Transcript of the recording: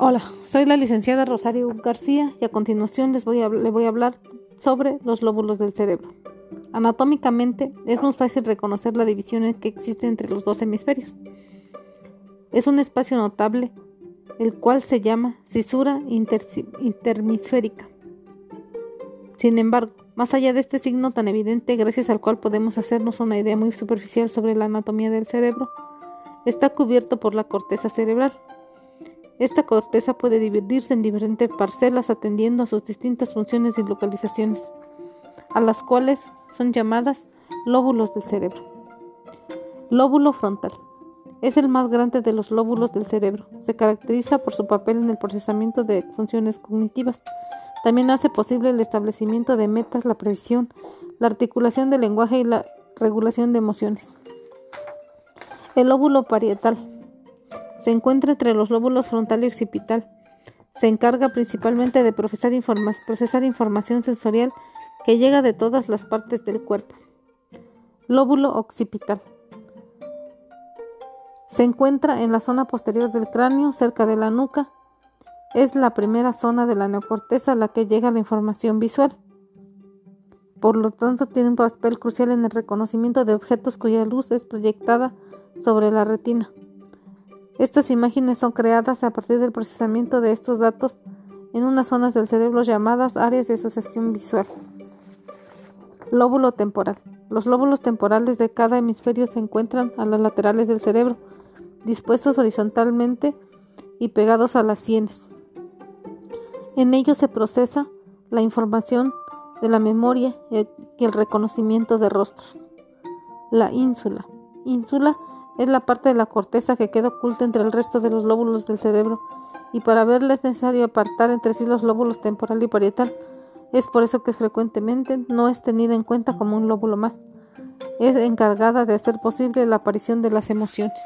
Hola, soy la licenciada Rosario García y a continuación les voy a, voy a hablar sobre los lóbulos del cerebro. Anatómicamente es muy fácil reconocer la división que existe entre los dos hemisferios. Es un espacio notable, el cual se llama cisura interhemisférica. Sin embargo, más allá de este signo tan evidente, gracias al cual podemos hacernos una idea muy superficial sobre la anatomía del cerebro, está cubierto por la corteza cerebral esta corteza puede dividirse en diferentes parcelas atendiendo a sus distintas funciones y localizaciones, a las cuales son llamadas lóbulos del cerebro. Lóbulo frontal. Es el más grande de los lóbulos del cerebro. Se caracteriza por su papel en el procesamiento de funciones cognitivas. También hace posible el establecimiento de metas, la previsión, la articulación del lenguaje y la regulación de emociones. El lóbulo parietal se encuentra entre los lóbulos frontal y occipital. Se encarga principalmente de procesar, información sensorial que llega de todas las partes del cuerpo. Lóbulo occipital. Se encuentra en la zona posterior del cráneo, cerca de la nuca. Es la primera zona de la neocorteza a la que llega la información visual. Por lo tanto, tiene un papel crucial en el reconocimiento de objetos cuya luz es proyectada sobre la retina. Estas imágenes son creadas a partir del procesamiento de estos datos en unas zonas del cerebro llamadas áreas de asociación visual. Lóbulo temporal. Los lóbulos temporales de cada hemisferio se encuentran a las laterales del cerebro, dispuestos horizontalmente y pegados a las sienes. En ellos se procesa la información de la memoria y el reconocimiento de rostros. La ínsula. Ínsula es la parte de la corteza que queda oculta entre el resto de los lóbulos del cerebro, y para verla es necesario apartar entre sí los lóbulos temporal y parietal. Es por eso que frecuentemente no es tenida en cuenta como un lóbulo más. Es encargada de hacer posible la aparición de las emociones.